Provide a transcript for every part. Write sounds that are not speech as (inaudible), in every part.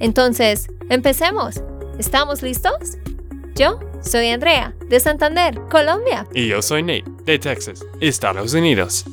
Entonces, empecemos. ¿Estamos listos? Yo soy Andrea, de Santander, Colombia. Y yo soy Nate, de Texas, Estados Unidos.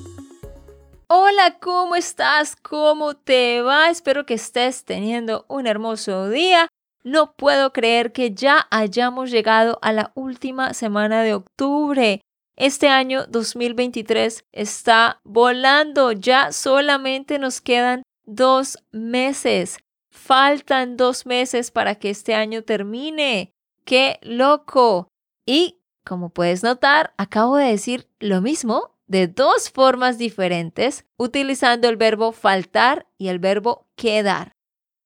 Hola, ¿cómo estás? ¿Cómo te va? Espero que estés teniendo un hermoso día. No puedo creer que ya hayamos llegado a la última semana de octubre. Este año 2023 está volando, ya solamente nos quedan dos meses. Faltan dos meses para que este año termine. ¡Qué loco! Y, como puedes notar, acabo de decir lo mismo de dos formas diferentes utilizando el verbo faltar y el verbo quedar.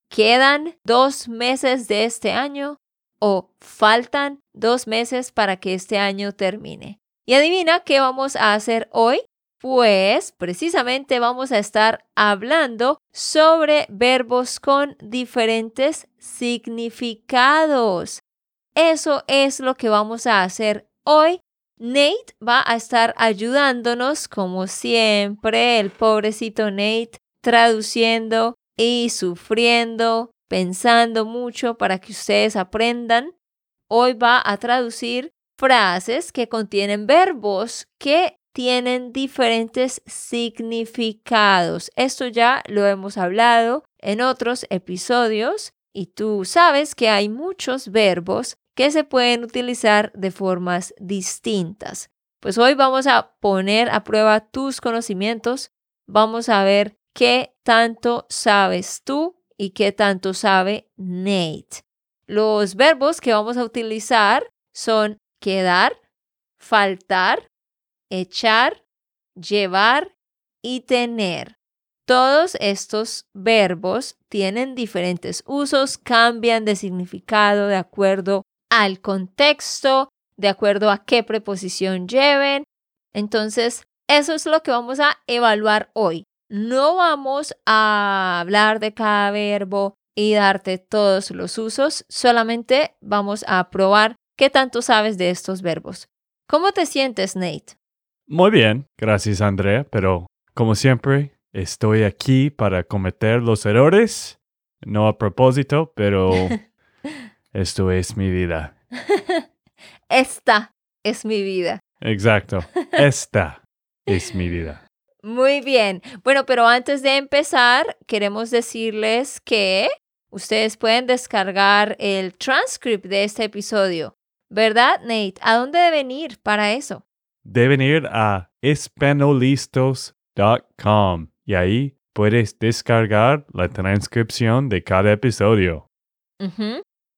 Quedan dos meses de este año o faltan dos meses para que este año termine. Y adivina qué vamos a hacer hoy. Pues precisamente vamos a estar hablando sobre verbos con diferentes significados. Eso es lo que vamos a hacer hoy. Nate va a estar ayudándonos, como siempre, el pobrecito Nate, traduciendo y sufriendo, pensando mucho para que ustedes aprendan. Hoy va a traducir frases que contienen verbos que tienen diferentes significados. Esto ya lo hemos hablado en otros episodios y tú sabes que hay muchos verbos que se pueden utilizar de formas distintas. Pues hoy vamos a poner a prueba tus conocimientos. Vamos a ver qué tanto sabes tú y qué tanto sabe Nate. Los verbos que vamos a utilizar son quedar, faltar, echar, llevar y tener. Todos estos verbos tienen diferentes usos, cambian de significado de acuerdo al contexto, de acuerdo a qué preposición lleven. Entonces, eso es lo que vamos a evaluar hoy. No vamos a hablar de cada verbo y darte todos los usos, solamente vamos a probar ¿Qué tanto sabes de estos verbos? ¿Cómo te sientes, Nate? Muy bien, gracias Andrea, pero como siempre, estoy aquí para cometer los errores, no a propósito, pero (laughs) esto es mi vida. (laughs) Esta es mi vida. Exacto, (laughs) esta es mi vida. Muy bien. Bueno, pero antes de empezar, queremos decirles que ustedes pueden descargar el transcript de este episodio ¿Verdad, Nate? ¿A dónde deben ir para eso? Deben ir a espanolistos.com y ahí puedes descargar la transcripción de cada episodio.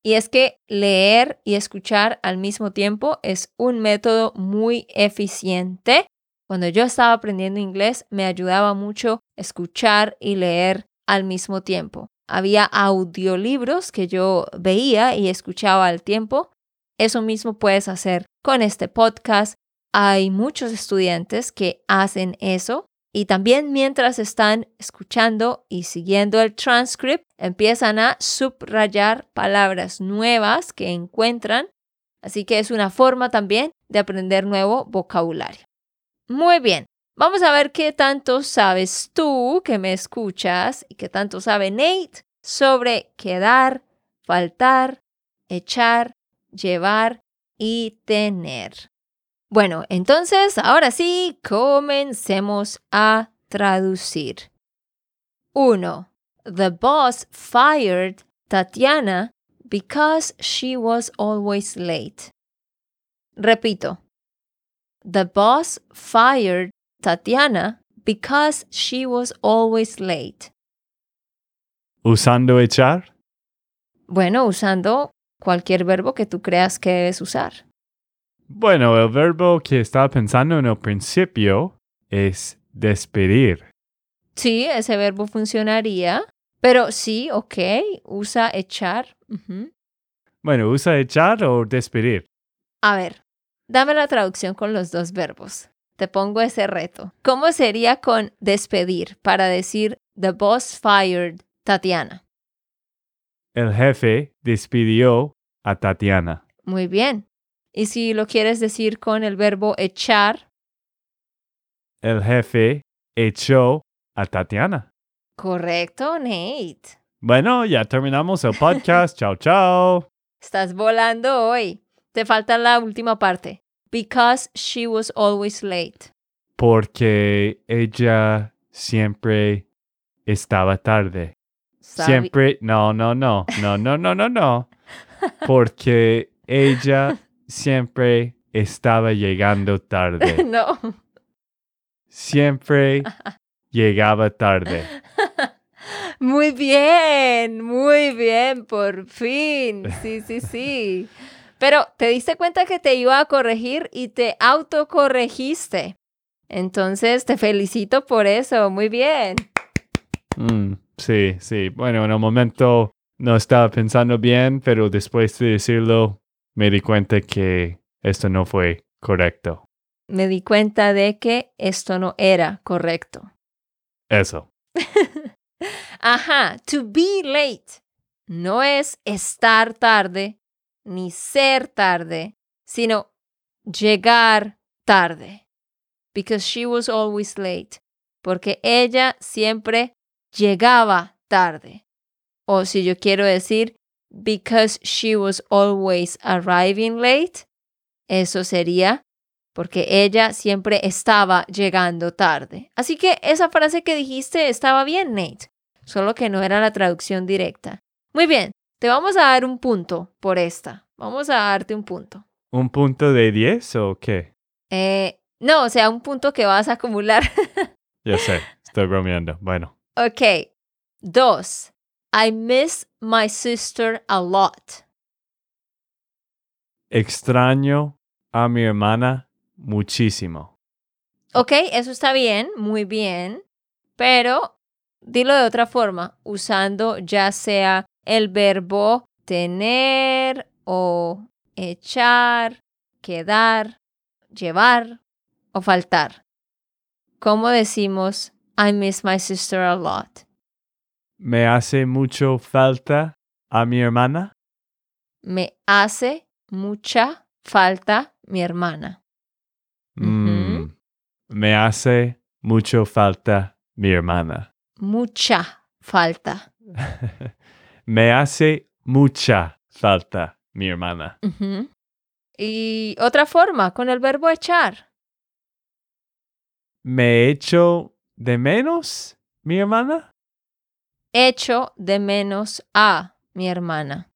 Y es que leer y escuchar al mismo tiempo es un método muy eficiente. Cuando yo estaba aprendiendo inglés me ayudaba mucho escuchar y leer al mismo tiempo. Había audiolibros que yo veía y escuchaba al tiempo eso mismo puedes hacer con este podcast. Hay muchos estudiantes que hacen eso y también mientras están escuchando y siguiendo el transcript, empiezan a subrayar palabras nuevas que encuentran. Así que es una forma también de aprender nuevo vocabulario. Muy bien, vamos a ver qué tanto sabes tú que me escuchas y qué tanto sabe Nate sobre quedar, faltar, echar, llevar y tener. Bueno, entonces, ahora sí, comencemos a traducir. 1. The boss fired Tatiana because she was always late. Repito. The boss fired Tatiana because she was always late. ¿Usando echar? Bueno, usando cualquier verbo que tú creas que debes usar. Bueno, el verbo que estaba pensando en el principio es despedir. Sí, ese verbo funcionaría. Pero sí, ok, usa echar. Bueno, usa echar o despedir. A ver, dame la traducción con los dos verbos. Te pongo ese reto. ¿Cómo sería con despedir para decir The boss fired Tatiana? El jefe despidió a Tatiana. Muy bien. Y si lo quieres decir con el verbo echar, El jefe echó a Tatiana. correcto, Nate. Bueno, ya terminamos el podcast. (laughs) chao, chao. Estás volando hoy. Te falta la última parte. Because she was always late. Porque ella siempre estaba tarde. Sabi- Siempre, no, no, no, no, no, no, no, no. (laughs) Porque ella siempre estaba llegando tarde. (laughs) No. Siempre llegaba tarde. (laughs) Muy bien, muy bien, por fin. Sí, sí, sí. Pero te diste cuenta que te iba a corregir y te autocorregiste. Entonces te felicito por eso. Muy bien. Mm, sí, sí. Bueno, en el momento no estaba pensando bien, pero después de decirlo me di cuenta que esto no fue correcto. Me di cuenta de que esto no era correcto. Eso. (laughs) Ajá, to be late no es estar tarde ni ser tarde, sino llegar tarde. Because she was always late. Porque ella siempre llegaba tarde. O si yo quiero decir, because she was always arriving late, eso sería porque ella siempre estaba llegando tarde. Así que esa frase que dijiste estaba bien, Nate, solo que no era la traducción directa. Muy bien, te vamos a dar un punto por esta. Vamos a darte un punto. ¿Un punto de 10 o qué? Eh, no, o sea, un punto que vas a acumular. (laughs) Ya sé, estoy bromeando. Bueno, ok, dos. I miss my sister a lot. extraño a mi hermana muchísimo. Ok, eso está bien, muy bien, pero dilo de otra forma, usando ya sea el verbo tener o echar, quedar, llevar o faltar. ¿Cómo decimos I miss my sister a lot? ¿Me hace mucho falta a mi hermana? Me hace mucha falta mi hermana. Mm, me hace mucho falta mi hermana. Mucha falta. (laughs) me hace mucha falta mi hermana. Y otra forma, con el verbo echar. ¿Me echo de menos mi hermana? Echo de menos a mi hermana.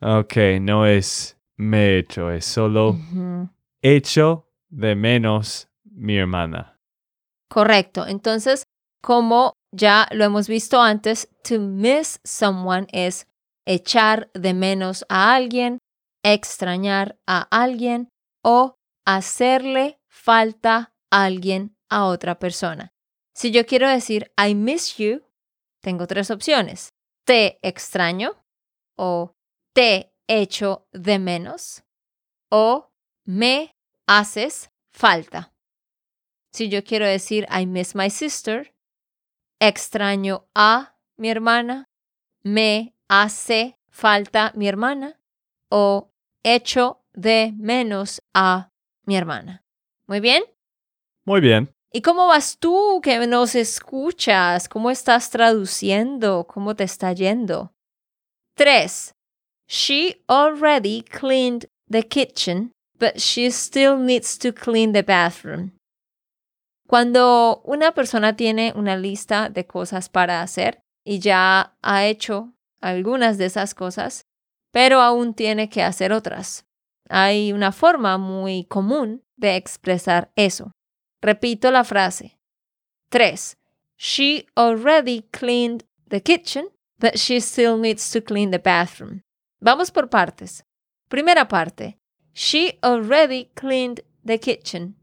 Ok, no es me echo, es solo Ujú. echo de menos mi hermana. Correcto. Entonces, como ya lo hemos visto antes, to miss someone es echar de menos a alguien, extrañar a alguien o hacerle falta a alguien a otra persona. Si yo quiero decir I miss you, tengo tres opciones. Te extraño o te echo de menos o me haces falta. Si yo quiero decir I miss my sister, extraño a mi hermana, me hace falta mi hermana o echo de menos a mi hermana. Muy bien. Muy bien. ¿Y cómo vas tú que nos escuchas? ¿Cómo estás traduciendo? ¿Cómo te está yendo? 3. She already cleaned the kitchen, but she still needs to clean the bathroom. Cuando una persona tiene una lista de cosas para hacer y ya ha hecho algunas de esas cosas, pero aún tiene que hacer otras. Hay una forma muy común de expresar eso. Repito la frase. 3. She already cleaned the kitchen, but she still needs to clean the bathroom. Vamos por partes. Primera parte. She already cleaned the kitchen.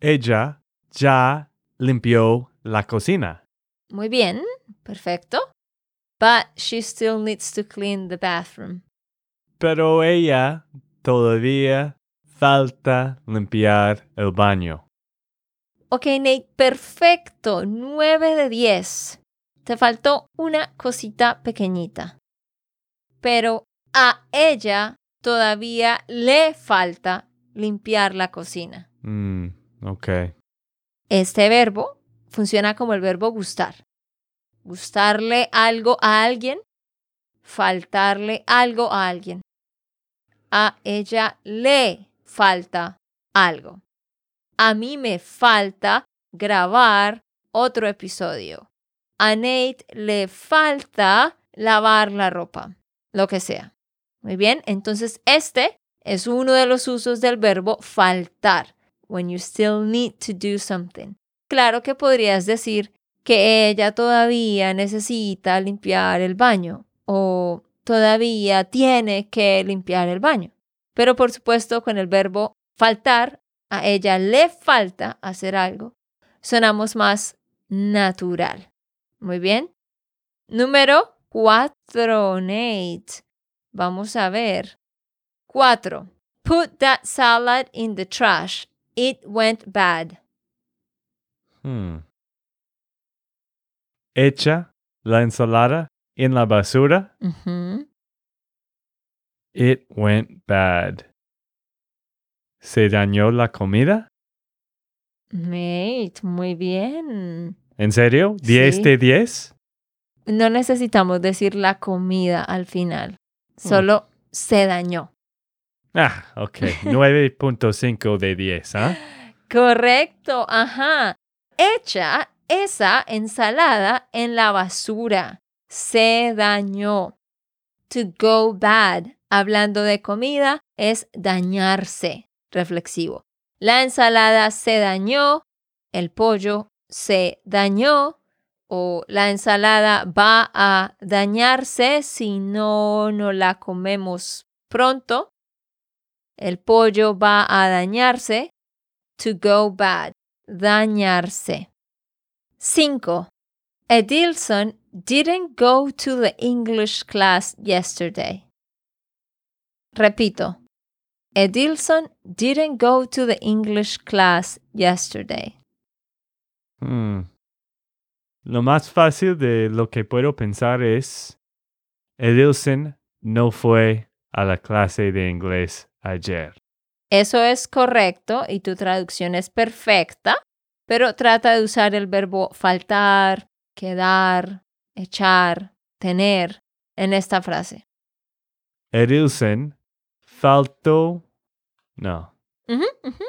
Ella ya limpió la cocina. Muy bien, Perfecto. But she still needs to clean the bathroom. Pero ella todavía falta limpiar el baño. Ok, Nate, perfecto. 9 de 10. Te faltó una cosita pequeñita. Pero a ella todavía le falta limpiar la cocina. Mm, ok. Este verbo funciona como el verbo gustar. Gustarle algo a alguien, faltarle algo a alguien. A ella le falta algo. A mí me falta grabar otro episodio. A Nate le falta lavar la ropa, lo que sea. Muy bien, entonces este es uno de los usos del verbo faltar, when you still need to do something. Claro que podrías decir que ella todavía necesita limpiar el baño o todavía tiene que limpiar el baño. Pero por supuesto con el verbo faltar, a ella le falta hacer algo, sonamos más natural. Muy bien. Número cuatro, Nate. Vamos a ver. Cuatro. Put that salad in the trash. It went bad. Hmm. Echa la ensalada en la basura. It went bad. ¿Se dañó la comida? Nate, muy bien. ¿En serio? ¿10 Sí. de 10? No necesitamos decir la comida al final. Solo se dañó. Ah, ok. (laughs) 9.5 de 10, ¿ah? Correcto, ajá. Echa esa ensalada en la basura. Se dañó. To go bad, hablando de comida, es dañarse. Reflexivo. La ensalada se dañó, el pollo se dañó o la ensalada va a dañarse si no no la comemos pronto. El pollo va a dañarse to go bad, dañarse. 5. Edilson didn't go to the English class yesterday. Repito. Edilson didn't go to the English class yesterday. Hmm. Lo más fácil de lo que puedo pensar es, Edilson no fue a la clase de inglés ayer. Eso es correcto y tu traducción es perfecta, pero trata de usar el verbo faltar, quedar, echar, tener en esta frase. Edilson faltó... No.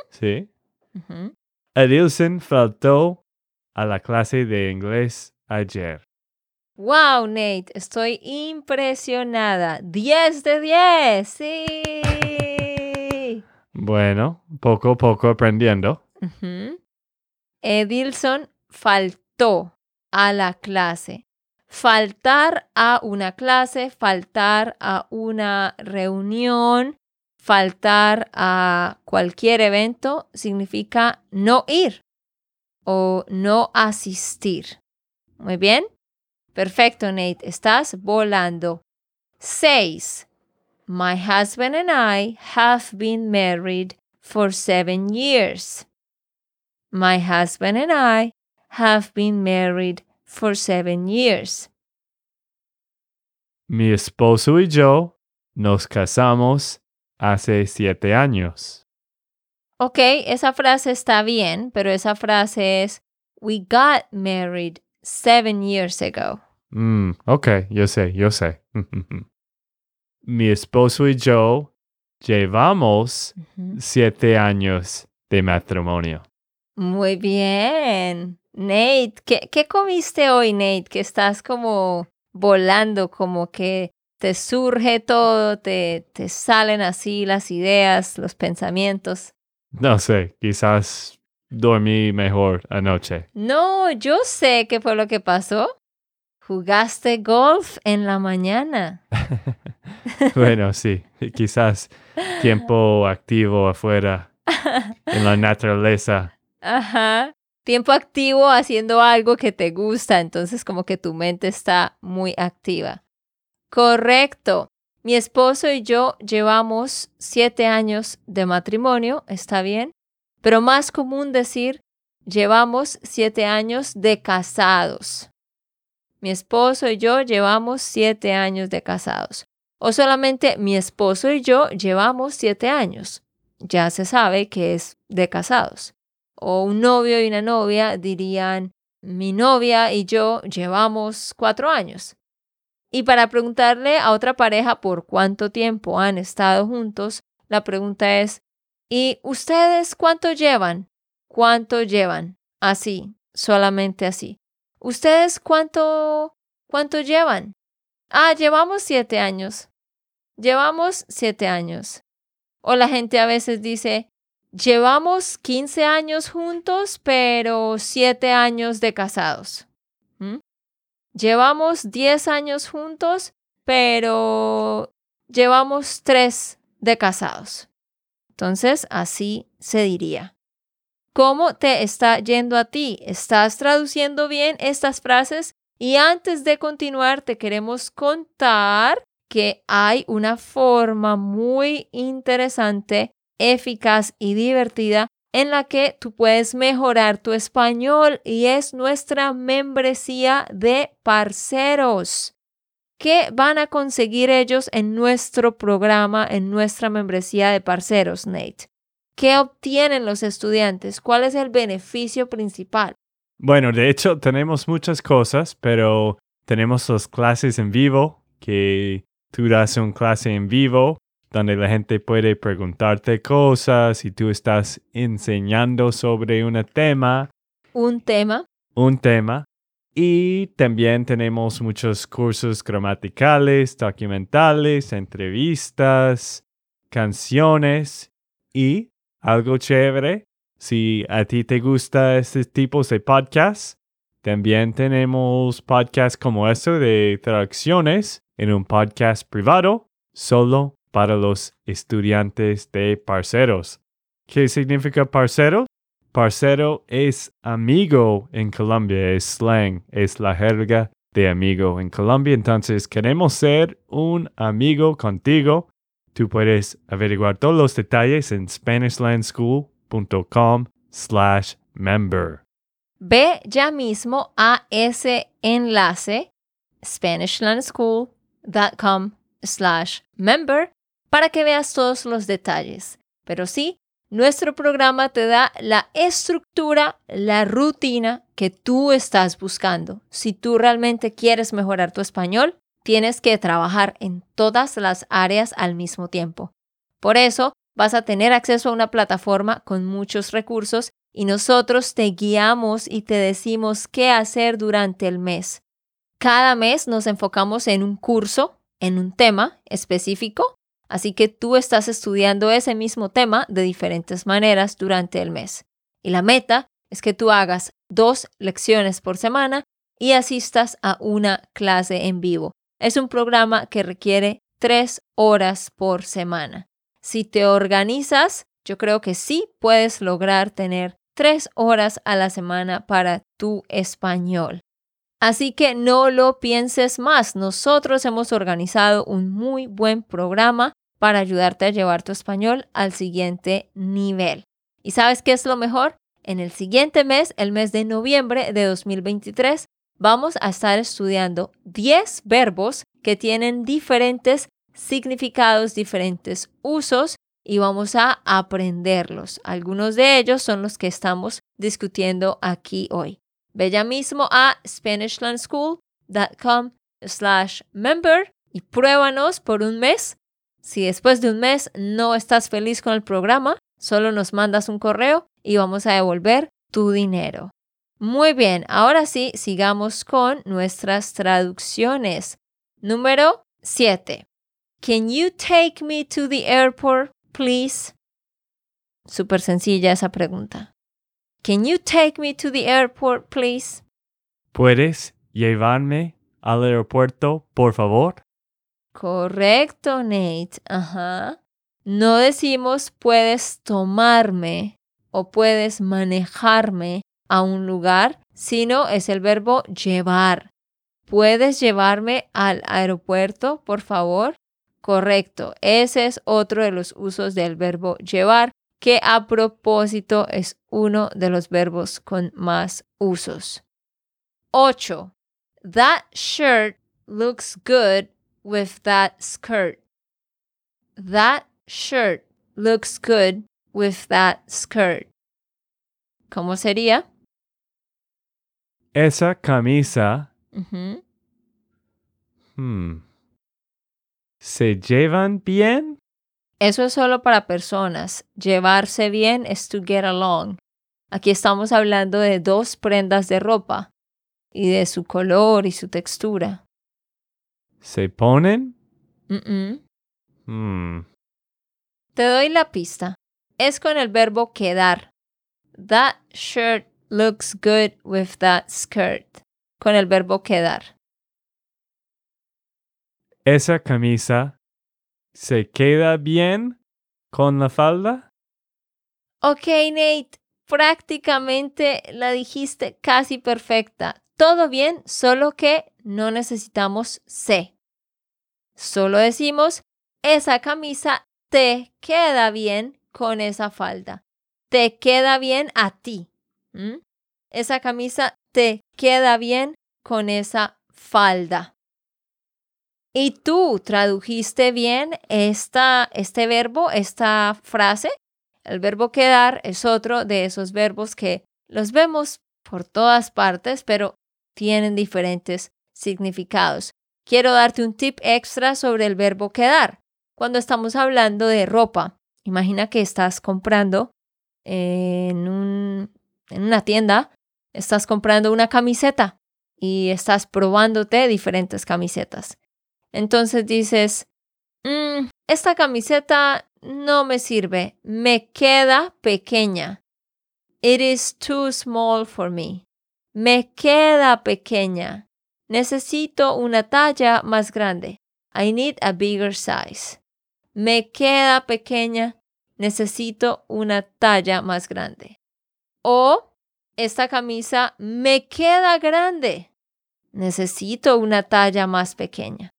¿Sí? ujú. Edilson faltó a la clase de inglés ayer. Wow, Nate, estoy impresionada. 10 de 10. Sí. Bueno, poco a poco aprendiendo. Edilson faltó a la clase. Faltar a una clase, faltar a una reunión, faltar a cualquier evento significa no ir o no asistir. Muy bien. Perfecto, Nate. Estás volando. 6. My husband and I have been married for seven years. My husband and I have been married for seven years. Mi esposo y yo nos casamos hace siete años. Ok, esa frase está bien, pero esa frase es We got married seven years ago. Mm, ok, yo sé, yo sé. (laughs) Mi esposo y yo llevamos siete años de matrimonio. Muy bien. Nate, ¿qué, ¿qué comiste hoy, Nate? Que estás como volando, como que te surge todo, te, te salen así las ideas, los pensamientos. No sé, quizás dormí mejor anoche. No, yo sé qué fue lo que pasó. Jugaste golf en la mañana. (laughs) bueno, sí, quizás tiempo activo afuera en la (laughs) naturaleza. Ajá. tiempo activo haciendo algo que te gusta, entonces como que tu mente está muy activa. Correcto. Mi esposo y yo llevamos siete años de matrimonio, ¿está bien? Pero más común decir, llevamos siete años de casados. Mi esposo y yo llevamos siete años de casados. O solamente mi esposo y yo llevamos siete años. Ya se sabe que es de casados. O un novio y una novia dirían, mi novia y yo llevamos cuatro años. Y para preguntarle a otra pareja por cuánto tiempo han estado juntos, la pregunta es, ¿y ustedes cuánto llevan? ¿Cuánto llevan? Así, solamente así. ¿Ustedes cuánto, cuánto llevan? Ah, llevamos siete años. Llevamos siete años. O la gente a veces dice, llevamos 15 años juntos, pero siete años de casados. ¿Mm? Llevamos 10 años juntos, pero llevamos 3 de casados. Entonces, así se diría. ¿Cómo te está yendo a ti? ¿Estás traduciendo bien estas frases? Y antes de continuar, te queremos contar que hay una forma muy interesante, eficaz y divertida en la que tú puedes mejorar tu español y es nuestra membresía de parceros. ¿Qué van a conseguir ellos en nuestro programa, en nuestra membresía de parceros, Nate? ¿Qué obtienen los estudiantes? ¿Cuál es el beneficio principal? Bueno, de hecho tenemos muchas cosas, pero tenemos las clases en vivo, que tú das una clase en vivo donde la gente puede preguntarte cosas y tú estás enseñando sobre un tema. Un tema. Un tema. Y también tenemos muchos cursos gramaticales, documentales, entrevistas, canciones y algo chévere. Si a ti te gusta este tipo de podcasts, también tenemos podcasts como este de traducciones en un podcast privado solo para los estudiantes de parceros. ¿Qué significa parcero? Parcero es amigo en Colombia, es slang, es la jerga de amigo en Colombia. Entonces, queremos ser un amigo contigo. Tú puedes averiguar todos los detalles en SpanishLandSchool.com slash member. Ve ya mismo a ese enlace, SpanishLandSchool.com slash member para que veas todos los detalles. Pero sí, nuestro programa te da la estructura, la rutina que tú estás buscando. Si tú realmente quieres mejorar tu español, tienes que trabajar en todas las áreas al mismo tiempo. Por eso, vas a tener acceso a una plataforma con muchos recursos y nosotros te guiamos y te decimos qué hacer durante el mes. Cada mes nos enfocamos en un curso, en un tema específico Así que tú estás estudiando ese mismo tema de diferentes maneras durante el mes. Y la meta es que tú hagas dos lecciones por semana y asistas a una clase en vivo. Es un programa que requiere tres horas por semana. Si te organizas, yo creo que sí puedes lograr tener tres horas a la semana para tu español. Así que no lo pienses más. Nosotros hemos organizado un muy buen programa para ayudarte a llevar tu español al siguiente nivel. ¿Y sabes qué es lo mejor? En el siguiente mes, el mes de noviembre de 2023, vamos a estar estudiando 10 verbos que tienen diferentes significados, diferentes usos y vamos a aprenderlos. Algunos de ellos son los que estamos discutiendo aquí hoy. Ve ya mismo a SpanishLandSchool.com slash member y pruébanos por un mes si después de un mes no estás feliz con el programa, solo nos mandas un correo y vamos a devolver tu dinero. Muy bien, ahora sí, sigamos con nuestras traducciones. Número 7. Can you take me to the airport, please? Súper sencilla esa pregunta. Can you take me to the airport, please? ¿Puedes llevarme al aeropuerto, por favor? Correcto, Nate. Ajá. No decimos puedes tomarme o puedes manejarme a un lugar, sino es el verbo llevar. ¿Puedes llevarme al aeropuerto, por favor? Correcto, ese es otro de los usos del verbo llevar, que a propósito es uno de los verbos con más usos. 8. That shirt looks good with that skirt. That shirt looks good with that skirt. ¿Cómo sería? Esa camisa. Hmm. ¿Se llevan bien? Eso es solo para personas. Llevarse bien es to get along. Aquí estamos hablando de dos prendas de ropa y de su color y su textura. ¿Se ponen? Hmm. Te doy la pista. Es con el verbo quedar. That shirt looks good with that skirt. Con el verbo quedar. ¿Esa camisa se queda bien con la falda? Ok, Nate, prácticamente la dijiste casi perfecta. Todo bien, solo que no necesitamos se. Solo decimos, esa camisa te queda bien con esa falda. Te queda bien a ti. Esa camisa te queda bien con esa falda. ¿Y tú tradujiste bien esta, este verbo, esta frase? El verbo quedar es otro de esos verbos que los vemos por todas partes, pero tienen diferentes significados. Quiero darte un tip extra sobre el verbo quedar. Cuando estamos hablando de ropa, imagina que estás comprando en, un- en una tienda, estás comprando una camiseta y estás probándote diferentes camisetas. Entonces dices, "Mm, esta camiseta no me sirve, me queda pequeña. It is too small for me. Me queda pequeña. Necesito una talla más grande. I need a bigger size. Me queda pequeña. Necesito una talla más grande. O esta camisa me queda grande. Necesito una talla más pequeña.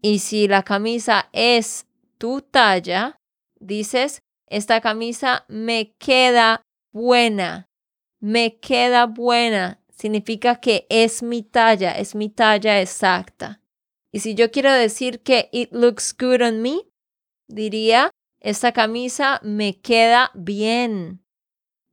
Y si la camisa es tu talla, dices, esta camisa me queda buena. Me queda buena. Significa que es mi talla, es mi talla exacta. Y si yo quiero decir que it looks good on me, diría, esta camisa me queda bien.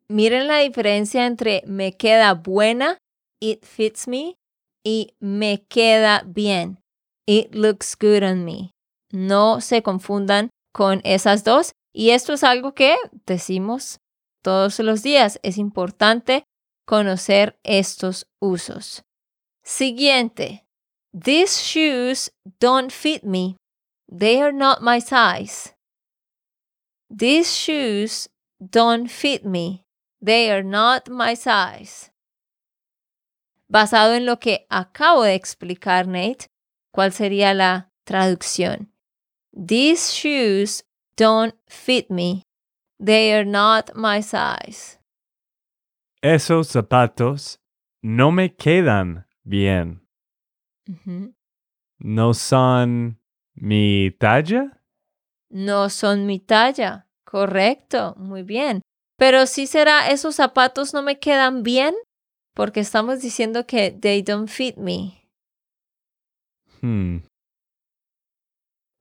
Miren la diferencia entre me queda buena, it fits me, y me queda bien, it looks good on me. No se confundan con esas dos. Y esto es algo que decimos todos los días. Es importante conocer estos usos. Siguiente. These shoes don't fit me. They are not my size. These shoes don't fit me. They are not my size. Basado en lo que acabo de explicar, Nate, ¿cuál sería la traducción? These shoes don't fit me. They are not my size. Esos zapatos no me quedan bien. ¿No son mi talla? No son mi talla. Correcto, muy bien. Pero sí será, esos zapatos no me quedan bien porque estamos diciendo que they don't fit me. Hmm.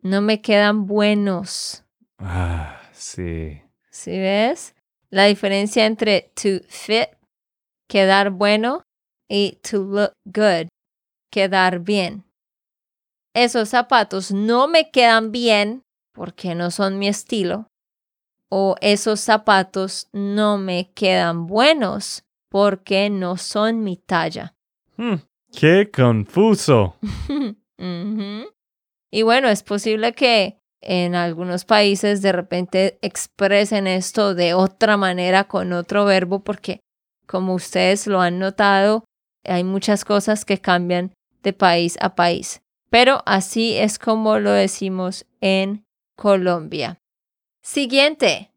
No me quedan buenos. Ah, sí. ¿Sí ves? La diferencia entre to fit, quedar bueno, y to look good, quedar bien. Esos zapatos no me quedan bien porque no son mi estilo. O esos zapatos no me quedan buenos porque no son mi talla. Hmm, ¡Qué confuso! (laughs) Y bueno, es posible que en algunos países de repente expresen esto de otra manera con otro verbo porque como ustedes lo han notado, hay muchas cosas que cambian de país a país. Pero así es como lo decimos en Colombia. Siguiente.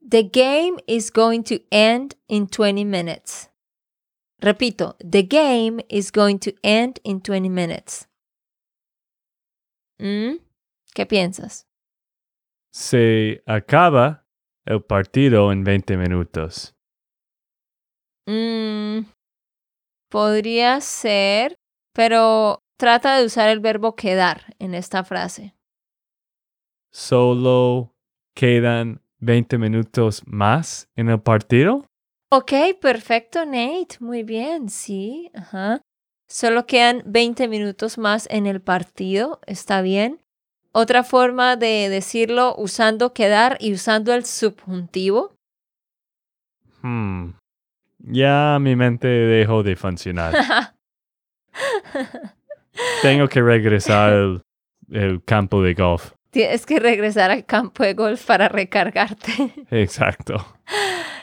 The game is going to end in 20 minutes. Repito, the game is going to end in 20 minutes. ¿Mm? ¿Qué piensas? Se acaba el partido en 20 minutos. Mm, podría ser, pero trata de usar el verbo quedar en esta frase. Solo quedan 20 minutos más en el partido. Ok, perfecto, Nate. Muy bien, sí. Ajá. Solo quedan 20 minutos más en el partido. Está bien. Otra forma de decirlo usando quedar y usando el subjuntivo. Hmm. Ya mi mente dejó de funcionar. Tengo que regresar al el campo de golf. Tienes que regresar al campo de golf para recargarte. Exacto.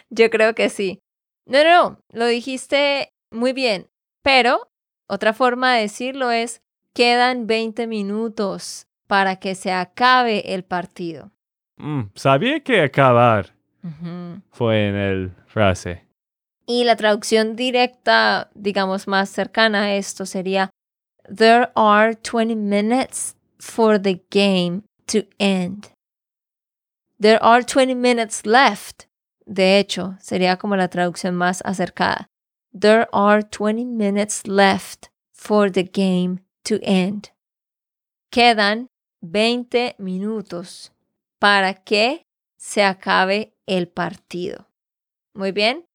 Yo creo que sí. No, no, no, lo dijiste muy bien, pero otra forma de decirlo es, quedan 20 minutos para que se acabe el partido. Mm, sabía que acabar fue en el frase. Y la traducción directa, digamos, más cercana a esto sería, There are 20 minutes for the game to end. There are 20 minutes left. De hecho, sería como la traducción más acercada. There are 20 minutes left for the game to end. Quedan 20 minutos para que se acabe el partido. Muy bien.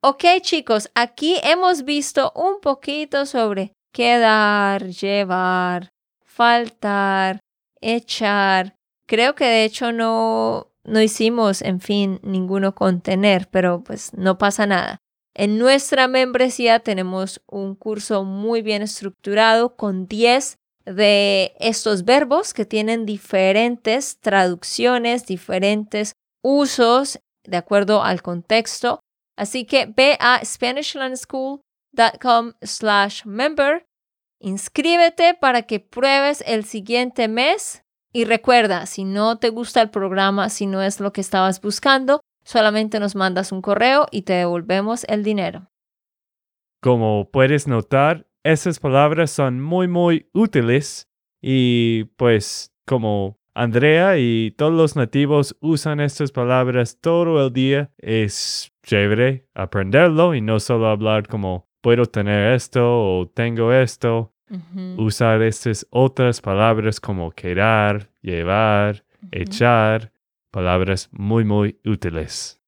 Ok chicos, aquí hemos visto un poquito sobre quedar, llevar, faltar, echar. Creo que de hecho no, no hicimos, en fin, ninguno con tener, pero pues no pasa nada. En nuestra membresía tenemos un curso muy bien estructurado con 10 de estos verbos que tienen diferentes traducciones, diferentes usos de acuerdo al contexto. Así que ve a SpanishLandSchool.com slash member, inscríbete para que pruebes el siguiente mes y recuerda, si no te gusta el programa, si no es lo que estabas buscando, solamente nos mandas un correo y te devolvemos el dinero. Como puedes notar, esas palabras son muy, muy útiles y pues como Andrea y todos los nativos usan estas palabras todo el día, es chévere aprenderlo y no solo hablar como puedo tener esto o tengo esto, usar estas otras palabras como quedar, llevar, echar, palabras muy, muy útiles.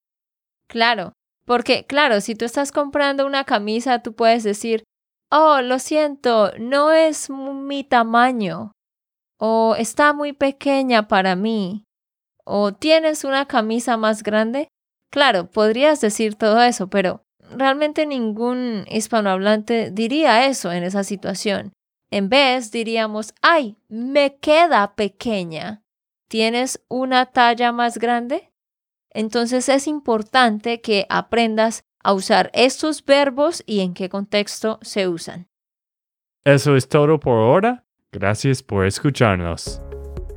Claro, porque claro, si tú estás comprando una camisa, tú puedes decir, oh, lo siento, no es mi tamaño, o está muy pequeña para mí, o tienes una camisa más grande. Claro, podrías decir todo eso, pero realmente ningún hispanohablante diría eso en esa situación. En vez diríamos, ay, me queda pequeña. ¿Tienes una talla más grande? Entonces es importante que aprendas a usar estos verbos y en qué contexto se usan. Eso es todo por ahora. Gracias por escucharnos.